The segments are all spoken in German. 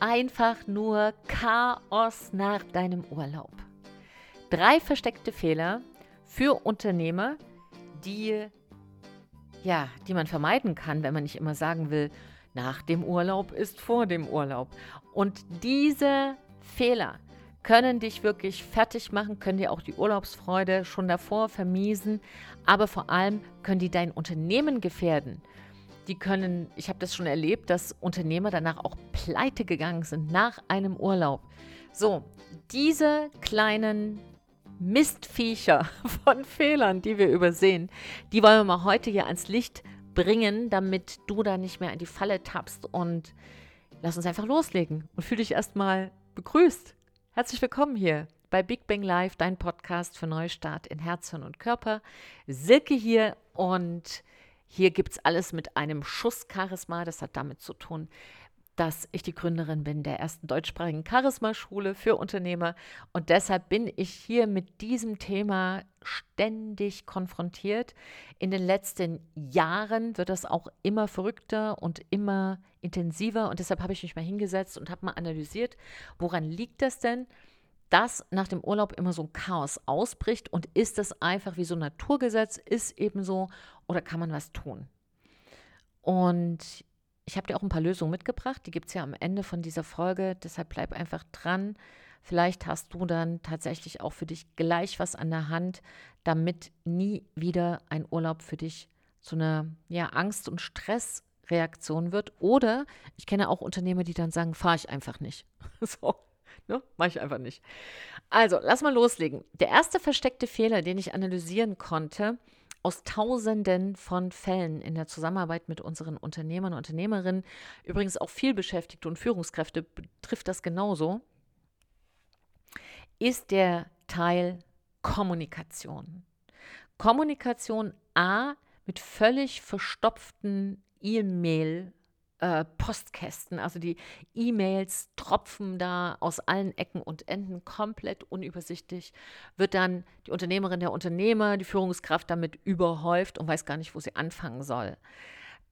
einfach nur Chaos nach deinem Urlaub. Drei versteckte Fehler für Unternehmer, die ja, die man vermeiden kann, wenn man nicht immer sagen will, nach dem Urlaub ist vor dem Urlaub. Und diese Fehler können dich wirklich fertig machen, können dir auch die Urlaubsfreude schon davor vermiesen, aber vor allem können die dein Unternehmen gefährden. Die können, ich habe das schon erlebt, dass Unternehmer danach auch pleite gegangen sind nach einem Urlaub. So, diese kleinen Mistviecher von Fehlern, die wir übersehen, die wollen wir mal heute hier ans Licht bringen, damit du da nicht mehr in die Falle tappst. Und lass uns einfach loslegen und fühle dich erstmal begrüßt. Herzlich willkommen hier bei Big Bang Live, dein Podcast für Neustart in Herz, Hirn und Körper. Silke hier und hier gibt es alles mit einem Schuss Charisma. Das hat damit zu tun, dass ich die Gründerin bin der ersten deutschsprachigen Charisma-Schule für Unternehmer. Und deshalb bin ich hier mit diesem Thema ständig konfrontiert. In den letzten Jahren wird das auch immer verrückter und immer intensiver. Und deshalb habe ich mich mal hingesetzt und habe mal analysiert, woran liegt das denn? dass nach dem Urlaub immer so ein Chaos ausbricht und ist das einfach wie so ein Naturgesetz, ist eben so oder kann man was tun? Und ich habe dir auch ein paar Lösungen mitgebracht, die gibt es ja am Ende von dieser Folge, deshalb bleib einfach dran. Vielleicht hast du dann tatsächlich auch für dich gleich was an der Hand, damit nie wieder ein Urlaub für dich zu einer ja, Angst- und Stressreaktion wird. Oder ich kenne auch Unternehmer, die dann sagen, fahre ich einfach nicht. so, ne? mache ich einfach nicht. Also, lass mal loslegen. Der erste versteckte Fehler, den ich analysieren konnte, aus Tausenden von Fällen in der Zusammenarbeit mit unseren Unternehmern und Unternehmerinnen, übrigens auch vielbeschäftigte und Führungskräfte betrifft das genauso, ist der Teil Kommunikation. Kommunikation A mit völlig verstopften E-Mail äh, Postkästen. Also die E-Mails tropfen da aus allen Ecken und Enden komplett unübersichtlich. Wird dann die Unternehmerin, der Unternehmer, die Führungskraft damit überhäuft und weiß gar nicht, wo sie anfangen soll.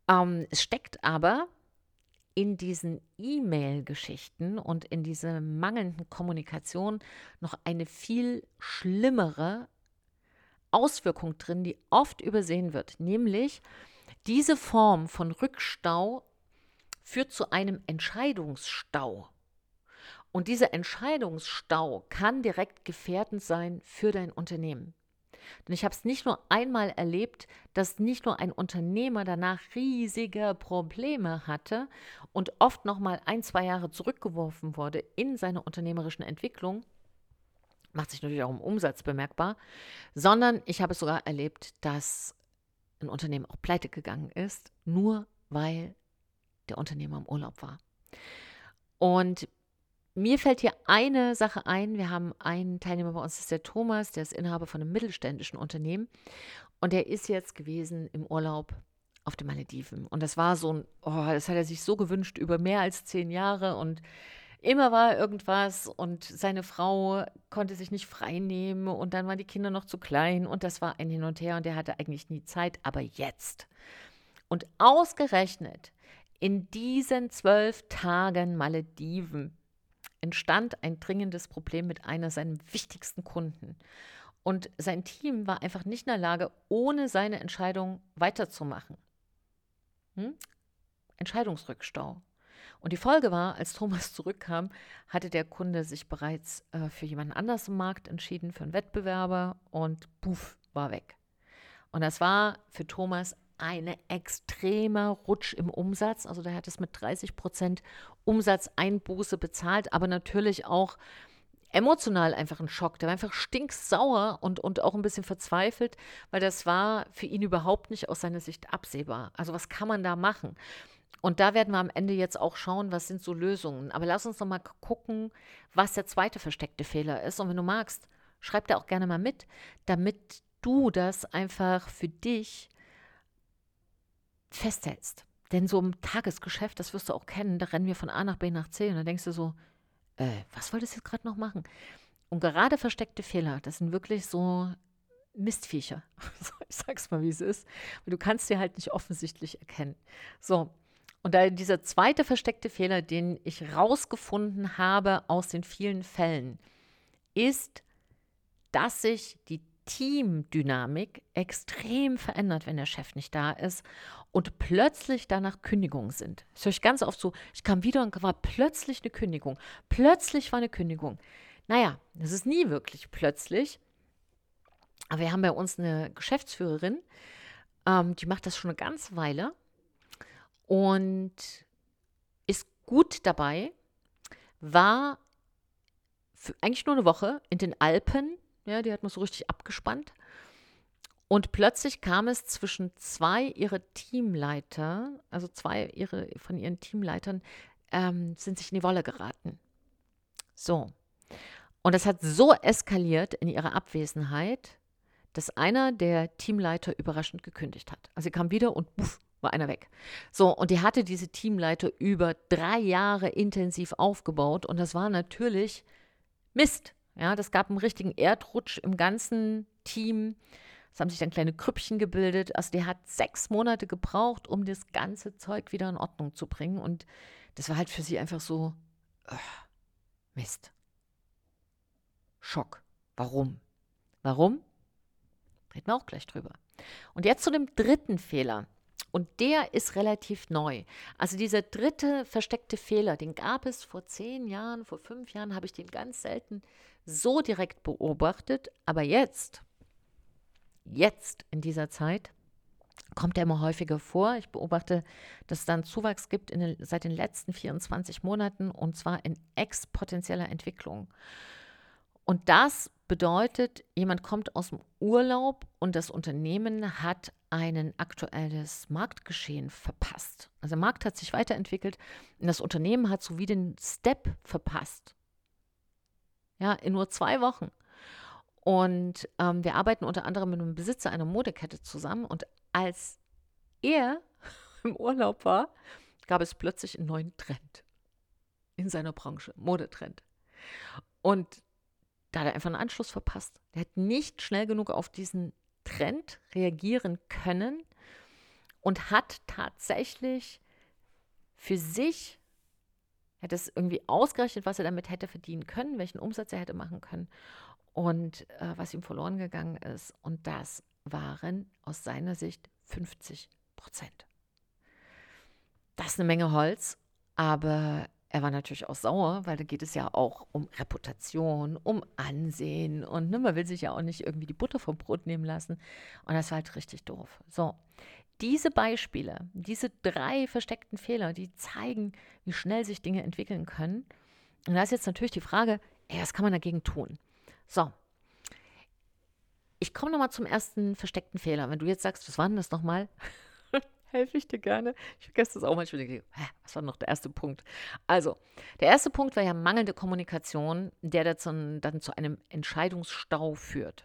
Ähm, es steckt aber in diesen E-Mail-Geschichten und in dieser mangelnden Kommunikation noch eine viel schlimmere Auswirkung drin, die oft übersehen wird, nämlich diese Form von Rückstau führt zu einem Entscheidungsstau. Und dieser Entscheidungsstau kann direkt gefährdend sein für dein Unternehmen. Denn ich habe es nicht nur einmal erlebt, dass nicht nur ein Unternehmer danach riesige Probleme hatte und oft noch mal ein, zwei Jahre zurückgeworfen wurde in seiner unternehmerischen Entwicklung, macht sich natürlich auch im Umsatz bemerkbar, sondern ich habe es sogar erlebt, dass ein Unternehmen auch pleite gegangen ist, nur weil der Unternehmer im Urlaub war. Und mir fällt hier eine Sache ein. Wir haben einen Teilnehmer bei uns, das ist der Thomas, der ist Inhaber von einem mittelständischen Unternehmen. Und der ist jetzt gewesen im Urlaub auf den Malediven. Und das war so ein, oh, das hat er sich so gewünscht über mehr als zehn Jahre. Und immer war irgendwas und seine Frau konnte sich nicht frei nehmen und dann waren die Kinder noch zu klein und das war ein Hin und Her und der hatte eigentlich nie Zeit, aber jetzt. Und ausgerechnet in diesen zwölf Tagen Malediven entstand ein dringendes Problem mit einer seiner wichtigsten Kunden. Und sein Team war einfach nicht in der Lage, ohne seine Entscheidung weiterzumachen. Hm? Entscheidungsrückstau. Und die Folge war, als Thomas zurückkam, hatte der Kunde sich bereits äh, für jemanden anders im Markt entschieden, für einen Wettbewerber und puff, war weg. Und das war für Thomas eine extremer Rutsch im Umsatz. Also der hat es mit 30 Prozent Umsatzeinbuße bezahlt, aber natürlich auch emotional einfach ein Schock. Der war einfach stinksauer und, und auch ein bisschen verzweifelt, weil das war für ihn überhaupt nicht aus seiner Sicht absehbar. Also was kann man da machen? Und da werden wir am Ende jetzt auch schauen, was sind so Lösungen. Aber lass uns noch mal gucken, was der zweite versteckte Fehler ist. Und wenn du magst, schreib da auch gerne mal mit, damit du das einfach für dich festhältst. Denn so im Tagesgeschäft, das wirst du auch kennen, da rennen wir von A nach B nach C und dann denkst du so, äh, was wolltest du jetzt gerade noch machen? Und gerade versteckte Fehler, das sind wirklich so Mistviecher. ich sag's mal, wie es ist. Und du kannst sie halt nicht offensichtlich erkennen. So, Und da dieser zweite versteckte Fehler, den ich rausgefunden habe aus den vielen Fällen, ist, dass sich die Teamdynamik extrem verändert, wenn der Chef nicht da ist und plötzlich danach Kündigungen sind. Das höre ich ganz oft so, ich kam wieder und war plötzlich eine Kündigung. Plötzlich war eine Kündigung. Naja, das ist nie wirklich plötzlich. Aber wir haben bei uns eine Geschäftsführerin, ähm, die macht das schon eine ganze Weile und ist gut dabei, war eigentlich nur eine Woche in den Alpen, ja, die hat man so richtig abgespannt. Und plötzlich kam es zwischen zwei ihrer Teamleiter, also zwei ihre, von ihren Teamleitern, ähm, sind sich in die Wolle geraten. So. Und das hat so eskaliert in ihrer Abwesenheit, dass einer der Teamleiter überraschend gekündigt hat. Also sie kam wieder und puff, war einer weg. So, und die hatte diese Teamleiter über drei Jahre intensiv aufgebaut und das war natürlich Mist. Ja, das gab einen richtigen Erdrutsch im ganzen Team. Es haben sich dann kleine Krüppchen gebildet. Also der hat sechs Monate gebraucht, um das ganze Zeug wieder in Ordnung zu bringen. Und das war halt für sie einfach so, oh, Mist. Schock. Warum? Warum? Reden wir auch gleich drüber. Und jetzt zu dem dritten Fehler. Und der ist relativ neu. Also dieser dritte versteckte Fehler, den gab es vor zehn Jahren, vor fünf Jahren habe ich den ganz selten so direkt beobachtet. Aber jetzt, jetzt in dieser Zeit, kommt er immer häufiger vor. Ich beobachte, dass es dann Zuwachs gibt den, seit den letzten 24 Monaten und zwar in exponentieller Entwicklung. Und das bedeutet, jemand kommt aus dem Urlaub und das Unternehmen hat ein aktuelles Marktgeschehen verpasst. Also der Markt hat sich weiterentwickelt und das Unternehmen hat so wie den Step verpasst. Ja, in nur zwei Wochen. Und ähm, wir arbeiten unter anderem mit einem Besitzer einer Modekette zusammen. Und als er im Urlaub war, gab es plötzlich einen neuen Trend in seiner Branche, Modetrend. Und da hat er einfach einen Anschluss verpasst. Er hat nicht schnell genug auf diesen Trend reagieren können und hat tatsächlich für sich, hat es irgendwie ausgerechnet, was er damit hätte verdienen können, welchen Umsatz er hätte machen können und äh, was ihm verloren gegangen ist. Und das waren aus seiner Sicht 50 Prozent. Das ist eine Menge Holz, aber er war natürlich auch sauer, weil da geht es ja auch um Reputation, um Ansehen und ne, man will sich ja auch nicht irgendwie die Butter vom Brot nehmen lassen. Und das war halt richtig doof. So, diese Beispiele, diese drei versteckten Fehler, die zeigen, wie schnell sich Dinge entwickeln können. Und da ist jetzt natürlich die Frage, ey, was kann man dagegen tun? So, ich komme nochmal zum ersten versteckten Fehler. Wenn du jetzt sagst, was war denn das nochmal? helfe ich dir gerne. Ich vergesse das auch manchmal. Hä, was war noch der erste Punkt? Also, der erste Punkt war ja mangelnde Kommunikation, der dazu, dann zu einem Entscheidungsstau führt.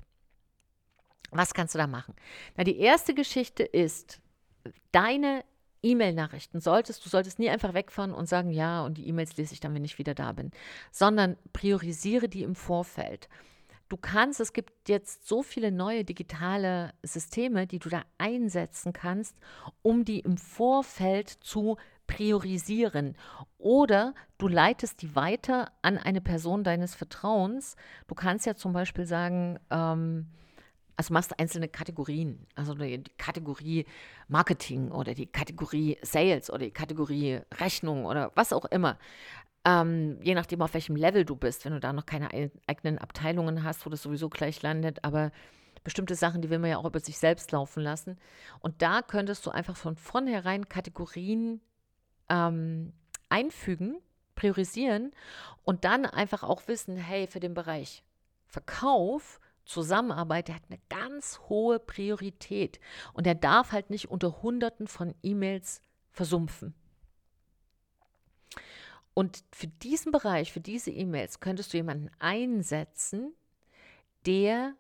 Was kannst du da machen? Na, die erste Geschichte ist, deine E-Mail-Nachrichten solltest, du solltest nie einfach wegfahren und sagen, ja, und die E-Mails lese ich dann, wenn ich wieder da bin, sondern priorisiere die im Vorfeld du kannst, es gibt jetzt so viele neue digitale Systeme, die du da einsetzen kannst, um die im Vorfeld zu priorisieren. Oder du leitest die weiter an eine Person deines Vertrauens. Du kannst ja zum Beispiel sagen, ähm, also machst einzelne Kategorien, also die Kategorie Marketing oder die Kategorie Sales oder die Kategorie Rechnung oder was auch immer. Ähm, je nachdem, auf welchem Level du bist, wenn du da noch keine eigenen Abteilungen hast, wo das sowieso gleich landet, aber bestimmte Sachen, die will man ja auch über sich selbst laufen lassen. Und da könntest du einfach von vornherein Kategorien ähm, einfügen, priorisieren und dann einfach auch wissen, hey, für den Bereich Verkauf, Zusammenarbeit, der hat eine ganz hohe Priorität und der darf halt nicht unter Hunderten von E-Mails versumpfen. Und für diesen Bereich, für diese E-Mails könntest du jemanden einsetzen, der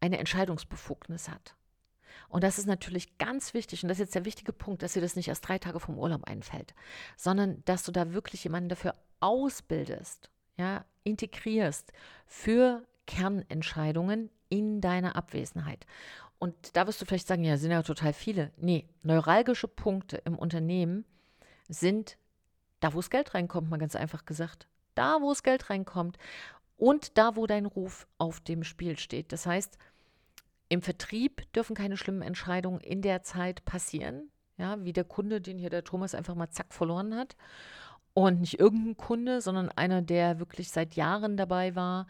eine Entscheidungsbefugnis hat. Und das ist natürlich ganz wichtig, und das ist jetzt der wichtige Punkt, dass dir das nicht erst drei Tage vom Urlaub einfällt, sondern dass du da wirklich jemanden dafür ausbildest, ja, integrierst für Kernentscheidungen in deiner Abwesenheit. und da wirst du vielleicht sagen, ja, sind ja total viele. Nee, neuralgische Punkte im Unternehmen sind da, wo das Geld reinkommt, mal ganz einfach gesagt. Da, wo das Geld reinkommt und da, wo dein Ruf auf dem Spiel steht. Das heißt, im Vertrieb dürfen keine schlimmen Entscheidungen in der Zeit passieren. Ja, wie der Kunde, den hier der Thomas einfach mal zack verloren hat. Und nicht irgendein Kunde, sondern einer, der wirklich seit Jahren dabei war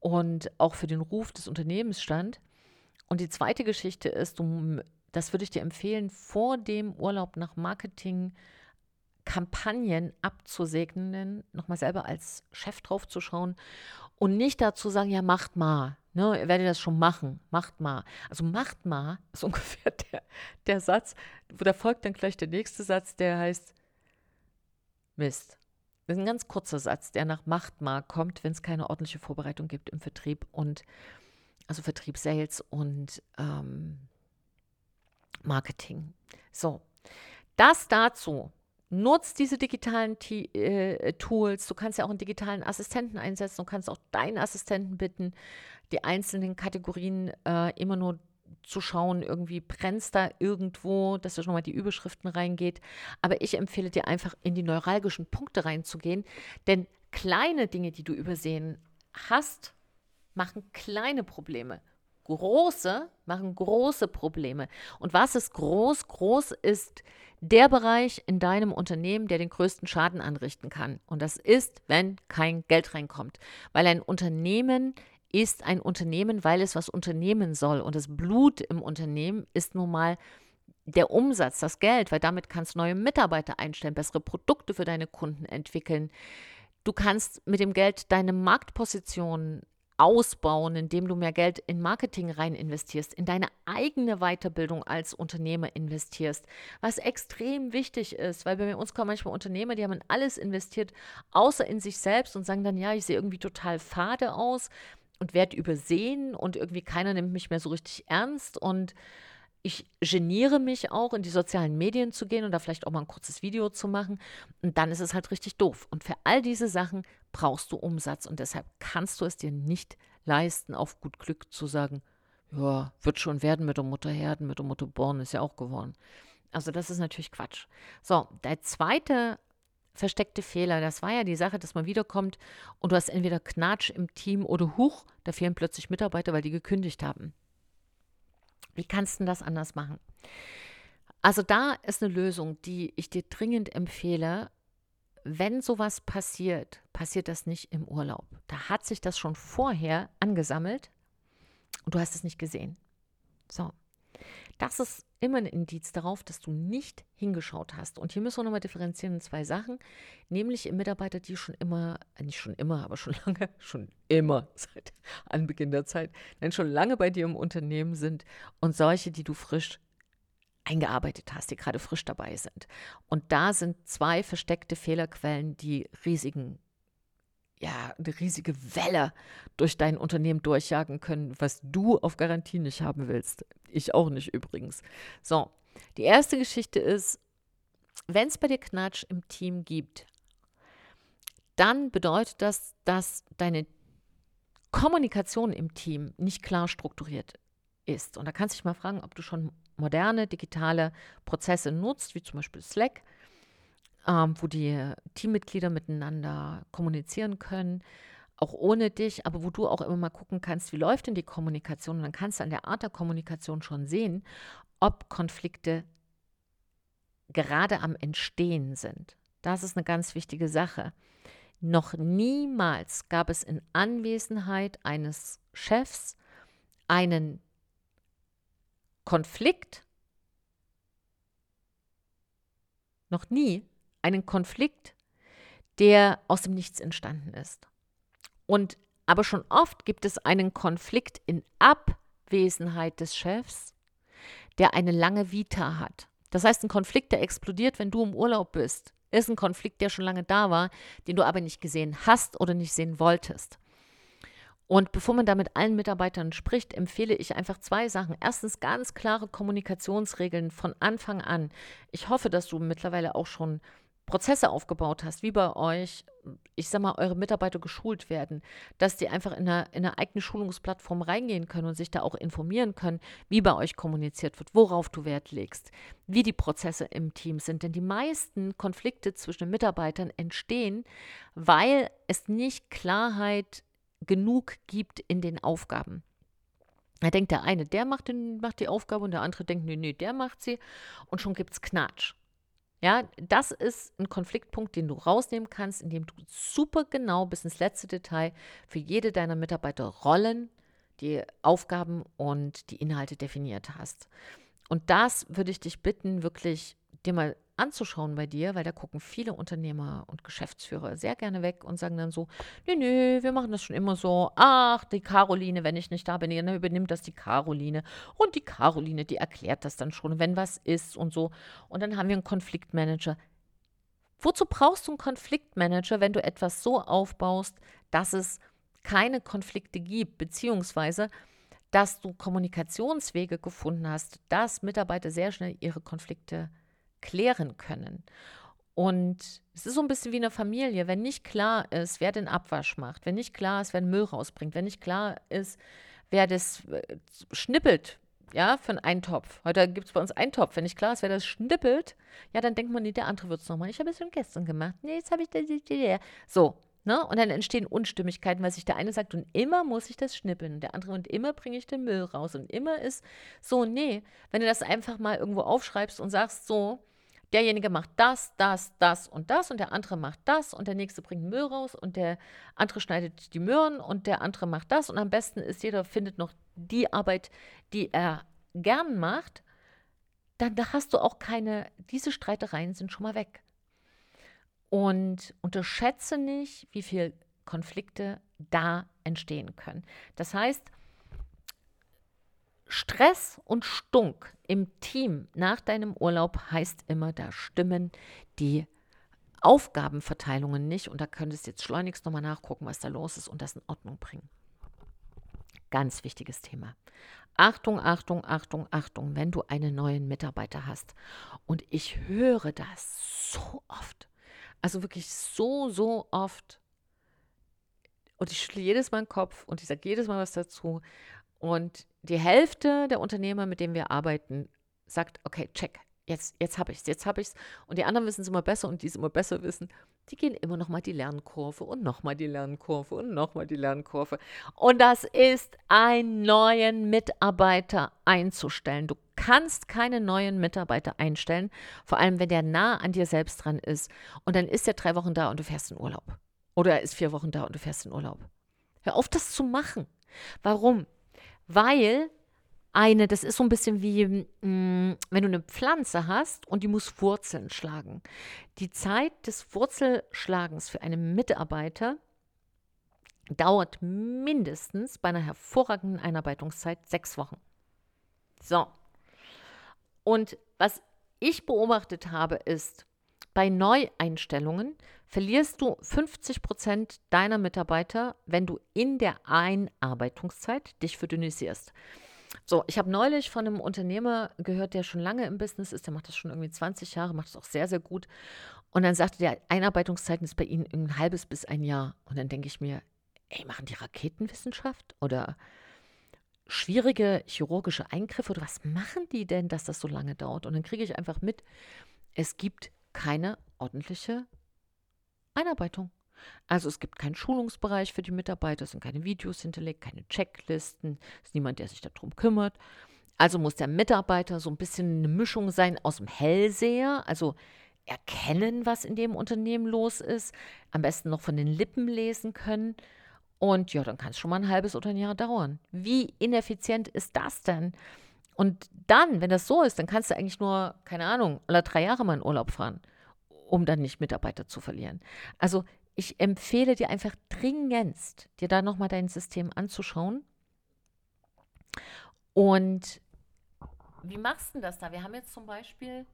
und auch für den Ruf des Unternehmens stand. Und die zweite Geschichte ist, du, das würde ich dir empfehlen, vor dem Urlaub nach Marketing Kampagnen abzusegnen, nochmal selber als Chef drauf zu schauen und nicht dazu sagen, ja, macht mal. Ne, ihr werdet das schon machen, macht mal. Also macht mal ist ungefähr der, der Satz, wo da folgt dann gleich der nächste Satz, der heißt Mist. Das ist ein ganz kurzer Satz, der nach macht mal kommt, wenn es keine ordentliche Vorbereitung gibt im Vertrieb und also Vertrieb, Sales und ähm, Marketing. So, das dazu. Nutzt diese digitalen T äh, Tools. Du kannst ja auch einen digitalen Assistenten einsetzen. Du kannst auch deinen Assistenten bitten, die einzelnen Kategorien äh, immer nur zu schauen, irgendwie brennt da irgendwo, dass da schon mal die Überschriften reingeht. Aber ich empfehle dir einfach in die neuralgischen Punkte reinzugehen, denn kleine Dinge, die du übersehen hast, machen kleine Probleme. Große machen große Probleme. Und was ist groß? Groß ist der Bereich in deinem Unternehmen, der den größten Schaden anrichten kann. Und das ist, wenn kein Geld reinkommt. Weil ein Unternehmen ist ein Unternehmen, weil es was unternehmen soll. Und das Blut im Unternehmen ist nun mal der Umsatz, das Geld, weil damit kannst du neue Mitarbeiter einstellen, bessere Produkte für deine Kunden entwickeln. Du kannst mit dem Geld deine Marktposition ausbauen, indem du mehr Geld in Marketing rein investierst, in deine eigene Weiterbildung als Unternehmer investierst, was extrem wichtig ist, weil bei uns kommen manchmal Unternehmer, die haben in alles investiert, außer in sich selbst und sagen dann, ja, ich sehe irgendwie total fade aus und werde übersehen und irgendwie keiner nimmt mich mehr so richtig ernst und ich geniere mich auch, in die sozialen Medien zu gehen und da vielleicht auch mal ein kurzes Video zu machen. Und dann ist es halt richtig doof. Und für all diese Sachen brauchst du Umsatz. Und deshalb kannst du es dir nicht leisten, auf gut Glück zu sagen, ja, wird schon werden mit der Mutter Herden, mit der Mutter Born ist ja auch geworden. Also das ist natürlich Quatsch. So, der zweite versteckte Fehler, das war ja die Sache, dass man wiederkommt und du hast entweder Knatsch im Team oder Huch, da fehlen plötzlich Mitarbeiter, weil die gekündigt haben. Wie kannst du das anders machen? Also da ist eine Lösung, die ich dir dringend empfehle. Wenn sowas passiert, passiert das nicht im Urlaub. Da hat sich das schon vorher angesammelt und du hast es nicht gesehen. So. Das ist immer ein Indiz darauf, dass du nicht hingeschaut hast. Und hier müssen wir nochmal differenzieren in zwei Sachen, nämlich im Mitarbeiter, die schon immer, äh, nicht schon immer, aber schon lange, schon immer seit Anbeginn der Zeit, nein, schon lange bei dir im Unternehmen sind und solche, die du frisch eingearbeitet hast, die gerade frisch dabei sind. Und da sind zwei versteckte Fehlerquellen, die riesigen ja, eine riesige Welle durch dein Unternehmen durchjagen können, was du auf Garantie nicht haben willst. Ich auch nicht übrigens. So, die erste Geschichte ist, wenn es bei dir Knatsch im Team gibt, dann bedeutet das, dass deine Kommunikation im Team nicht klar strukturiert ist. Und da kannst du dich mal fragen, ob du schon moderne digitale Prozesse nutzt, wie zum Beispiel Slack ähm, wo die Teammitglieder miteinander kommunizieren können, auch ohne dich, aber wo du auch immer mal gucken kannst, wie läuft denn die Kommunikation. Und dann kannst du an der Art der Kommunikation schon sehen, ob Konflikte gerade am Entstehen sind. Das ist eine ganz wichtige Sache. Noch niemals gab es in Anwesenheit eines Chefs einen Konflikt, noch nie, einen Konflikt, der aus dem Nichts entstanden ist. Und aber schon oft gibt es einen Konflikt in Abwesenheit des Chefs, der eine lange Vita hat. Das heißt, ein Konflikt, der explodiert, wenn du im Urlaub bist, ist ein Konflikt, der schon lange da war, den du aber nicht gesehen hast oder nicht sehen wolltest. Und bevor man da mit allen Mitarbeitern spricht, empfehle ich einfach zwei Sachen. Erstens ganz klare Kommunikationsregeln von Anfang an. Ich hoffe, dass du mittlerweile auch schon Prozesse aufgebaut hast, wie bei euch, ich sag mal, eure Mitarbeiter geschult werden, dass die einfach in eine, in eine eigene Schulungsplattform reingehen können und sich da auch informieren können, wie bei euch kommuniziert wird, worauf du Wert legst, wie die Prozesse im Team sind. Denn die meisten Konflikte zwischen den Mitarbeitern entstehen, weil es nicht Klarheit genug gibt in den Aufgaben. Da denkt der eine, der macht, den, macht die Aufgabe und der andere denkt, nee, nee, der macht sie und schon gibt es Knatsch. Ja, das ist ein Konfliktpunkt, den du rausnehmen kannst, indem du super genau bis ins letzte Detail für jede deiner Mitarbeiter Rollen, die Aufgaben und die Inhalte definiert hast. Und das würde ich dich bitten, wirklich dir mal anzuschauen bei dir, weil da gucken viele Unternehmer und Geschäftsführer sehr gerne weg und sagen dann so, nö, nö, wir machen das schon immer so. Ach, die Caroline, wenn ich nicht da bin, dann übernimmt das die Caroline. Und die Caroline, die erklärt das dann schon, wenn was ist und so. Und dann haben wir einen Konfliktmanager. Wozu brauchst du einen Konfliktmanager, wenn du etwas so aufbaust, dass es keine Konflikte gibt, beziehungsweise dass du Kommunikationswege gefunden hast, dass Mitarbeiter sehr schnell ihre Konflikte klären können. Und es ist so ein bisschen wie eine Familie. Wenn nicht klar ist, wer den Abwasch macht, wenn nicht klar ist, wer den Müll rausbringt, wenn nicht klar ist, wer das äh, schnippelt, ja, für einen Eintopf. Heute gibt es bei uns Eintopf. Wenn nicht klar ist, wer das schnippelt, ja, dann denkt man, nee, der andere wird es nochmal. Ich habe es schon gestern gemacht. Nee, jetzt habe ich das. So, ne? Und dann entstehen Unstimmigkeiten, weil sich der eine sagt, und immer muss ich das schnippeln. Und der andere, und immer bringe ich den Müll raus. Und immer ist so, nee, wenn du das einfach mal irgendwo aufschreibst und sagst, so, derjenige macht das, das, das und das und der andere macht das und der nächste bringt Müll raus und der andere schneidet die Möhren und der andere macht das und am besten ist, jeder findet noch die Arbeit, die er gern macht, dann da hast du auch keine, diese Streitereien sind schon mal weg. Und unterschätze nicht, wie viele Konflikte da entstehen können. Das heißt, Stress und Stunk im Team nach deinem Urlaub heißt immer, da stimmen die Aufgabenverteilungen nicht und da könntest du jetzt schleunigst nochmal nachgucken, was da los ist und das in Ordnung bringen. Ganz wichtiges Thema. Achtung, Achtung, Achtung, Achtung, wenn du einen neuen Mitarbeiter hast. Und ich höre das so oft. Also wirklich so, so oft. Und ich schüttle jedes Mal den Kopf und ich sage jedes Mal was dazu. Und die Hälfte der Unternehmer, mit denen wir arbeiten, sagt, okay, check, jetzt, jetzt habe ich es, jetzt habe ich es. Und die anderen wissen es immer besser und die es immer besser wissen, die gehen immer nochmal die Lernkurve und nochmal die Lernkurve und nochmal die Lernkurve. Und das ist, einen neuen Mitarbeiter einzustellen. Du kannst keine neuen Mitarbeiter einstellen, vor allem wenn der nah an dir selbst dran ist. Und dann ist er drei Wochen da und du fährst in Urlaub. Oder er ist vier Wochen da und du fährst in Urlaub. Hör auf, das zu machen. Warum? weil eine, das ist so ein bisschen wie, mh, mm, wenn du eine Pflanze hast und die muss Wurzeln schlagen. Die Zeit des Wurzelschlagens für einen Mitarbeiter dauert mindestens bei einer hervorragenden Einarbeitungszeit sechs Wochen. So. Und was ich beobachtet habe, ist, bei Neueinstellungen verlierst du 50 Prozent deiner Mitarbeiter, wenn du in der Einarbeitungszeit dich verdünnisierst. So, ich habe neulich von einem Unternehmer gehört, der schon lange im Business ist, der macht das schon irgendwie 20 Jahre, macht das auch sehr, sehr gut. Und dann sagte der, Einarbeitungszeit ist bei ihnen ein halbes bis ein Jahr. Und dann denke ich mir, ey, machen die Raketenwissenschaft oder schwierige chirurgische Eingriffe oder was machen die denn, dass das so lange dauert? Und dann kriege ich einfach mit, es gibt keine ordentliche Einarbeitung. Also es gibt keinen Schulungsbereich für die Mitarbeiter, es sind keine Videos hinterlegt, keine Checklisten, es ist niemand, der sich darum kümmert. Also muss der Mitarbeiter so ein bisschen eine Mischung sein aus dem Hellseher, also erkennen, was in dem Unternehmen los ist, am besten noch von den Lippen lesen können. Und ja, dann kann es schon mal ein halbes oder ein Jahr dauern. Wie ineffizient ist das denn? Und dann, wenn das so ist, dann kannst du eigentlich nur, keine Ahnung, alle drei Jahre mal in Urlaub fahren um dann nicht Mitarbeiter zu verlieren. Also ich empfehle dir einfach dringendst, dir da nochmal dein System anzuschauen. Und wie machst du das da? Wir haben jetzt zum Beispiel,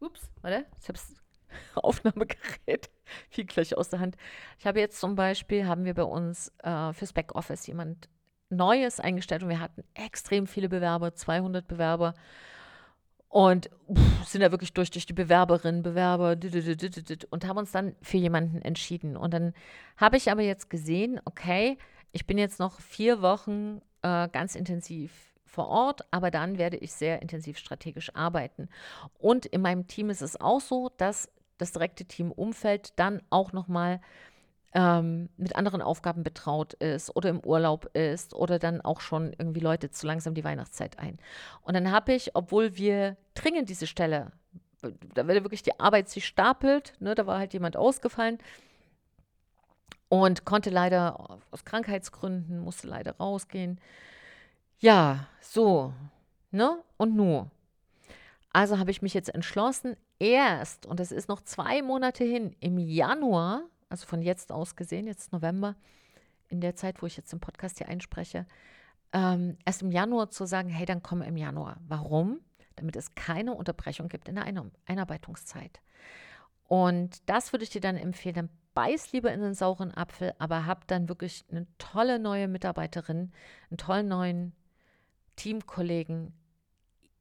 ups, warte, ich habe das Aufnahmegerät fiel gleich aus der Hand. Ich habe jetzt zum Beispiel, haben wir bei uns äh, fürs Backoffice jemand Neues eingestellt und wir hatten extrem viele Bewerber, 200 Bewerber. Und pff, sind da wirklich durch, durch die Bewerberinnen, Bewerber und haben uns dann für jemanden entschieden. Und dann habe ich aber jetzt gesehen, okay, ich bin jetzt noch vier Wochen äh, ganz intensiv vor Ort, aber dann werde ich sehr intensiv strategisch arbeiten. Und in meinem Team ist es auch so, dass das direkte Teamumfeld dann auch nochmal ähm, mit anderen Aufgaben betraut ist oder im Urlaub ist oder dann auch schon irgendwie läutet zu langsam die Weihnachtszeit ein. Und dann habe ich, obwohl wir dringend diese Stelle, da wird wirklich die Arbeit sich stapelt, ne, da war halt jemand ausgefallen und konnte leider aus Krankheitsgründen, musste leider rausgehen. Ja, so, ne? Und nur. Also habe ich mich jetzt entschlossen, erst, und es ist noch zwei Monate hin, im Januar, also von jetzt aus gesehen, jetzt November, in der Zeit, wo ich jetzt den Podcast hier einspreche, ähm, erst im Januar zu sagen, hey, dann komm im Januar. Warum? Damit es keine Unterbrechung gibt in der Einarbeitungszeit. Und das würde ich dir dann empfehlen. Dann beiß lieber in den sauren Apfel, aber hab dann wirklich eine tolle neue Mitarbeiterin, einen tollen neuen Teamkollegen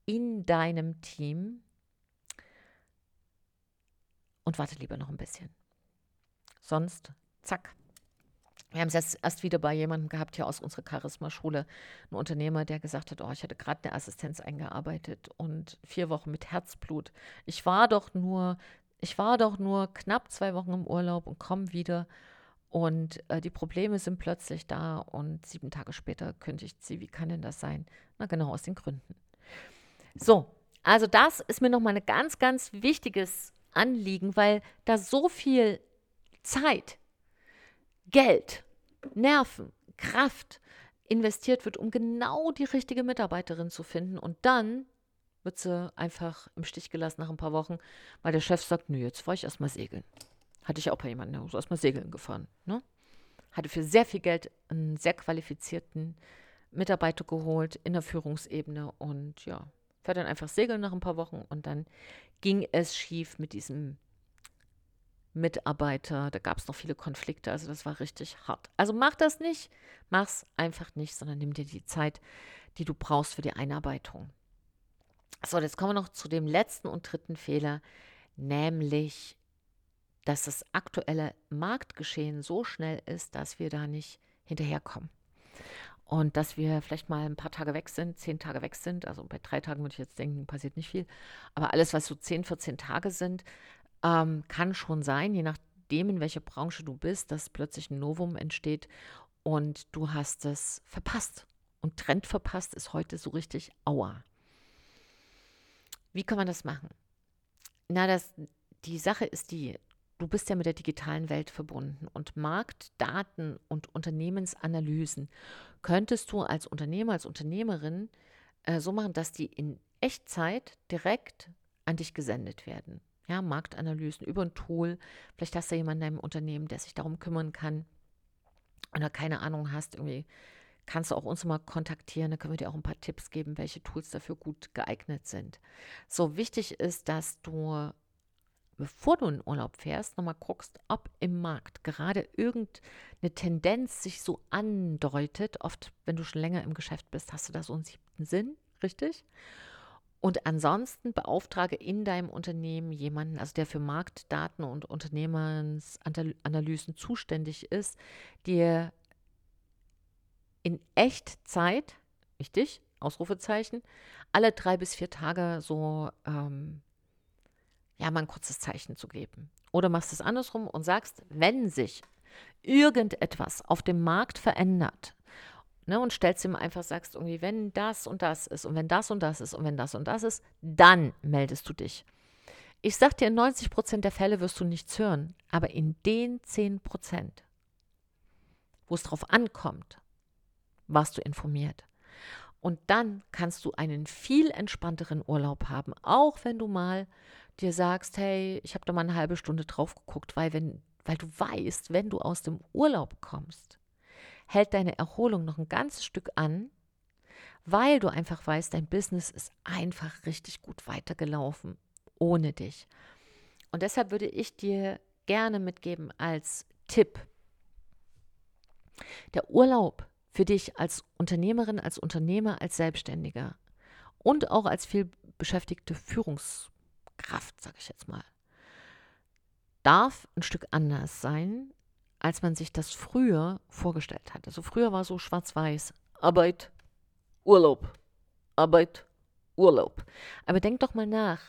in deinem Team und warte lieber noch ein bisschen. Sonst, zack. Wir haben es jetzt erst wieder bei jemandem gehabt hier aus unserer Charisma-Schule, ein Unternehmer, der gesagt hat, oh, ich hatte gerade eine Assistenz eingearbeitet und vier Wochen mit Herzblut. Ich war doch nur, ich war doch nur knapp zwei Wochen im Urlaub und komme wieder und äh, die Probleme sind plötzlich da und sieben Tage später kündigt sie. Wie kann denn das sein? Na genau aus den Gründen. So, also das ist mir nochmal ein ganz, ganz wichtiges Anliegen, weil da so viel Zeit, Geld, Nerven, Kraft investiert wird, um genau die richtige Mitarbeiterin zu finden. Und dann wird sie einfach im Stich gelassen nach ein paar Wochen, weil der Chef sagt, nö, jetzt fahre ich erstmal segeln. Hatte ich auch bei jemandem, der ist erstmal segeln gefahren. Ne? Hatte für sehr viel Geld einen sehr qualifizierten Mitarbeiter geholt in der Führungsebene und ja, fährt dann einfach segeln nach ein paar Wochen und dann ging es schief mit diesem Mitarbeiter. Da gab es noch viele Konflikte, also das war richtig hart. Also mach das nicht, mach's einfach nicht, sondern nimm dir die Zeit, die du brauchst für die Einarbeitung. So, jetzt kommen wir noch zu dem letzten und dritten Fehler, nämlich dass das aktuelle Marktgeschehen so schnell ist, dass wir da nicht hinterherkommen. Und dass wir vielleicht mal ein paar Tage weg sind, zehn Tage weg sind. Also bei drei Tagen würde ich jetzt denken, passiert nicht viel. Aber alles, was so zehn, 14 Tage sind, ähm, kann schon sein, je nachdem, in welcher Branche du bist, dass plötzlich ein Novum entsteht und du hast es verpasst. Und Trend verpasst ist heute so richtig Aua. Wie kann man das machen? Na, das, die Sache ist die, du bist ja mit der digitalen Welt verbunden und Marktdaten und Unternehmensanalysen könntest du als Unternehmer, als Unternehmerin äh, so machen, dass die in Echtzeit direkt an dich gesendet werden. Ja, Marktanalysen über ein Tool. Vielleicht hast du jemanden in deinem Unternehmen, der sich darum kümmern kann oder keine Ahnung hast, irgendwie kannst du auch uns mal kontaktieren. Da können wir dir auch ein paar Tipps geben, welche Tools dafür gut geeignet sind. So wichtig ist, dass du bevor du in Urlaub fährst, nochmal guckst, ob im Markt gerade irgendeine Tendenz sich so andeutet. Oft, wenn du schon länger im Geschäft bist, hast du da so einen siebten Sinn, richtig? Und ansonsten beauftrage in deinem Unternehmen jemanden, also der für Marktdaten und Unternehmensanalysen zuständig ist, dir in Echtzeit, wichtig, Ausrufezeichen, alle drei bis vier Tage so ähm, ja, mal ein kurzes Zeichen zu geben. Oder machst es andersrum und sagst, wenn sich irgendetwas auf dem Markt verändert, ne, und stellst ihm einfach, sagst irgendwie, wenn das und das ist und wenn das und das ist und wenn das und das ist, dann meldest du dich. Ich sag dir, in 90 Prozent der Fälle wirst du nichts hören, aber in den 10 Prozent, wo es drauf ankommt, warst du informiert. Und dann kannst du einen viel entspannteren Urlaub haben, auch wenn du mal dir sagst, hey, ich habe da mal eine halbe Stunde drauf geguckt, weil wenn, weil du weißt, wenn du aus dem Urlaub kommst, hält deine Erholung noch ein ganzes Stück an, weil du einfach weißt, dein Business ist einfach richtig gut weitergelaufen ohne dich. Und deshalb würde ich dir gerne mitgeben als Tipp. Der Urlaub für dich als Unternehmerin, als Unternehmer, als Selbstständiger und auch als viel beschäftigte Führungskraft, sage ich jetzt mal, darf ein Stück anders sein, als man sich das früher vorgestellt hat. Also früher war so schwarz-weiß, Arbeit, Urlaub, Arbeit, Urlaub. Aber denk doch mal nach,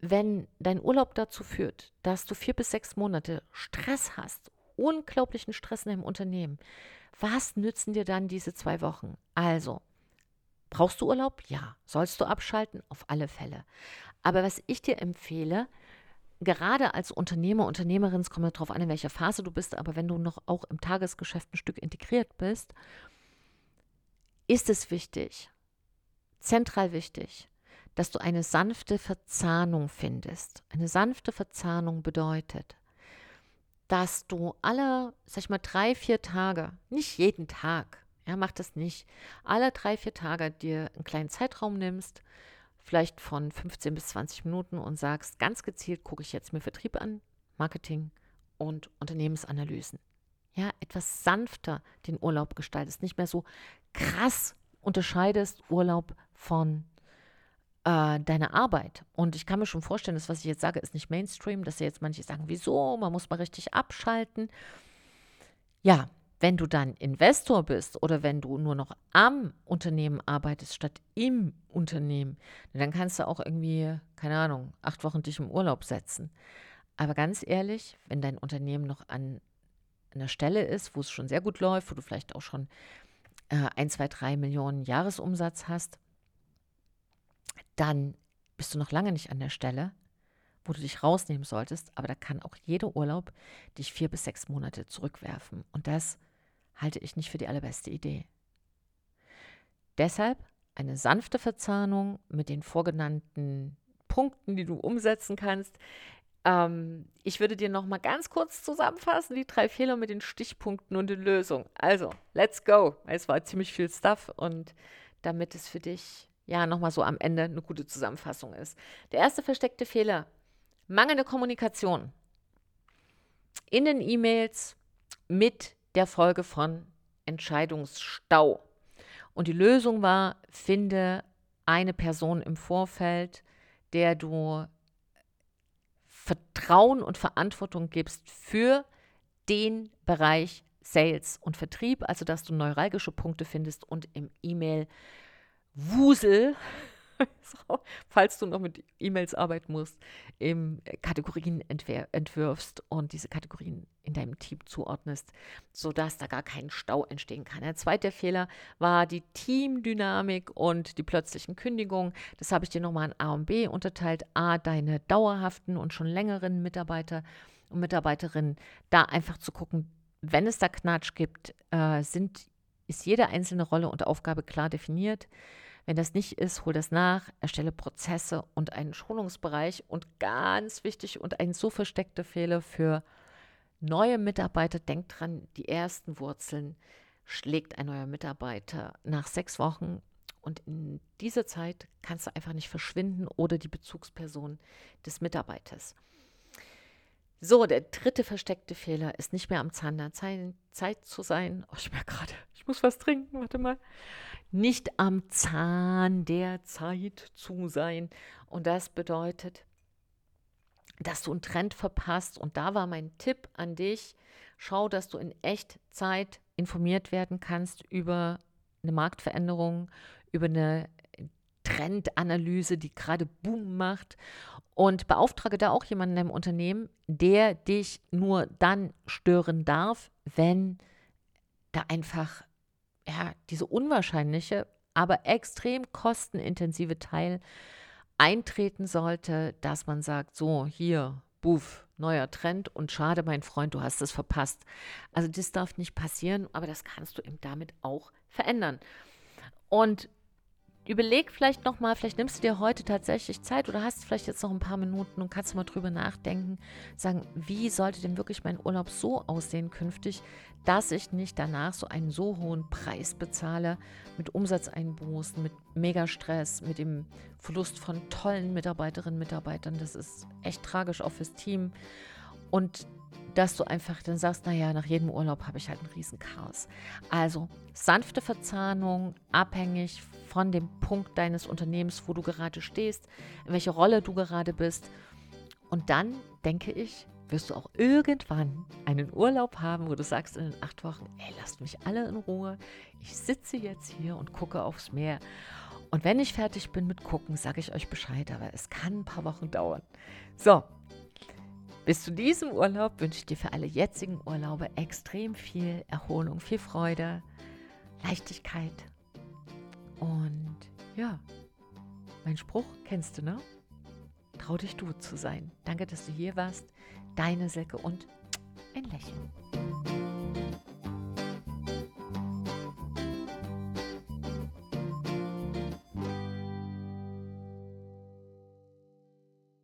wenn dein Urlaub dazu führt, dass du vier bis sechs Monate Stress hast, unglaublichen Stress in deinem Unternehmen, was nützen dir dann diese zwei Wochen? Also, brauchst du Urlaub? Ja. Sollst du abschalten? Auf alle Fälle. Aber was ich dir empfehle, gerade als Unternehmer, Unternehmerin, es kommt darauf an, in welcher Phase du bist, aber wenn du noch auch im Tagesgeschäft ein Stück integriert bist, ist es wichtig, zentral wichtig, dass du eine sanfte Verzahnung findest. Eine sanfte Verzahnung bedeutet, dass du alle, sag ich mal, drei, vier Tage, nicht jeden Tag, ja, mach das nicht, alle drei, vier Tage dir einen kleinen Zeitraum nimmst, vielleicht von 15 bis 20 Minuten und sagst, ganz gezielt gucke ich jetzt mir Vertrieb an, Marketing und Unternehmensanalysen. Ja, etwas sanfter den Urlaub gestaltest, nicht mehr so krass unterscheidest Urlaub von äh, deiner Arbeit. Und ich kann mir schon vorstellen, das, was ich jetzt sage, ist nicht Mainstream, dass jetzt manche sagen, wieso, man muss mal richtig abschalten. Ja, wenn du dann Investor bist oder wenn du nur noch am Unternehmen arbeitest statt im Unternehmen, dann kannst du auch irgendwie, keine Ahnung, acht Wochen dich im Urlaub setzen. Aber ganz ehrlich, wenn dein Unternehmen noch an einer Stelle ist, wo es schon sehr gut läuft, wo du vielleicht auch schon äh, 1, 2, 3 Millionen Jahresumsatz hast, dann bist du noch lange nicht an der Stelle, wo du dich rausnehmen solltest, aber da kann auch jeder Urlaub dich vier bis sechs Monate zurückwerfen. Und das halte ich nicht für die allerbeste Idee. Deshalb eine sanfte Verzahnung mit den vorgenannten Punkten, die du umsetzen kannst. Ähm, ich würde dir noch mal ganz kurz zusammenfassen, die drei Fehler mit den Stichpunkten und den Lösungen. Also, let's go. Es war ziemlich viel Stuff und damit es für dich ja nochmal so am Ende eine gute Zusammenfassung ist. Der erste versteckte Fehler, mangelnde Kommunikation in den E-Mails mit der Folge von Entscheidungsstau. Und die Lösung war, finde eine Person im Vorfeld, der du Vertrauen und Verantwortung gibst für den Bereich Sales und Vertrieb, also dass du neuralgische Punkte findest und im E-Mail Wusel, falls du noch mit E-Mails arbeiten musst, im Kategorien entwirfst und diese Kategorien in deinem Team zuordnest, sodass da gar kein Stau entstehen kann. Der zweite Fehler war die Teamdynamik und die plötzlichen Kündigungen. Das habe ich dir nochmal in A und B unterteilt. A, deine dauerhaften und schon längeren Mitarbeiter und Mitarbeiterinnen, da einfach zu gucken, wenn es da Knatsch gibt, äh, sind, ist jede einzelne Rolle und Aufgabe klar definiert. Wenn das nicht ist, hol das nach, erstelle Prozesse und einen Schulungsbereich. Und ganz wichtig und ein so versteckter Fehler für neue Mitarbeiter, denkt dran, die ersten Wurzeln schlägt ein neuer Mitarbeiter nach sechs Wochen. Und in dieser Zeit kannst du einfach nicht verschwinden oder die Bezugsperson des Mitarbeiters. So, der dritte versteckte Fehler ist nicht mehr am Zahn der Zeit zu sein. Oh, ich merke gerade, ich muss was trinken, warte mal. Nicht am Zahn der Zeit zu sein. Und das bedeutet, dass du einen Trend verpasst. Und da war mein Tipp an dich, schau, dass du in Echtzeit informiert werden kannst über eine Marktveränderung, über eine Trendanalyse, die gerade Boom macht und beauftrage da auch jemanden im Unternehmen, der dich nur dann stören darf, wenn da einfach ja, diese unwahrscheinliche, aber extrem kostenintensive Teil eintreten sollte, dass man sagt, so hier, buff, neuer Trend und schade, mein Freund, du hast es verpasst. Also das darf nicht passieren, aber das kannst du eben damit auch verändern. Und überleg vielleicht nochmal, vielleicht nimmst du dir heute tatsächlich Zeit oder hast vielleicht jetzt noch ein paar Minuten und kannst mal drüber nachdenken, sagen, wie sollte denn wirklich mein Urlaub so aussehen künftig, dass ich nicht danach so einen so hohen Preis bezahle mit Umsatzeinbußen, mit Megastress, mit dem Verlust von tollen Mitarbeiterinnen und Mitarbeitern. Das ist echt tragisch auch fürs Team. Und dass du einfach dann sagst, naja, nach jedem Urlaub habe ich halt ein Riesenchaos. Also sanfte Verzahnung, abhängig von dem Punkt deines Unternehmens, wo du gerade stehst, in welcher Rolle du gerade bist. Und dann, denke ich, wirst du auch irgendwann einen Urlaub haben, wo du sagst in den acht Wochen, ey, lasst mich alle in Ruhe. Ich sitze jetzt hier und gucke aufs Meer. Und wenn ich fertig bin mit Gucken, sage ich euch Bescheid, aber es kann ein paar Wochen dauern. So, bis zu diesem Urlaub wünsche ich dir für alle jetzigen Urlaube extrem viel Erholung, viel Freude, Leichtigkeit. Und ja, mein Spruch kennst du, ne? Trau dich du zu sein. Danke, dass du hier warst. Deine Silke und ein Lächeln.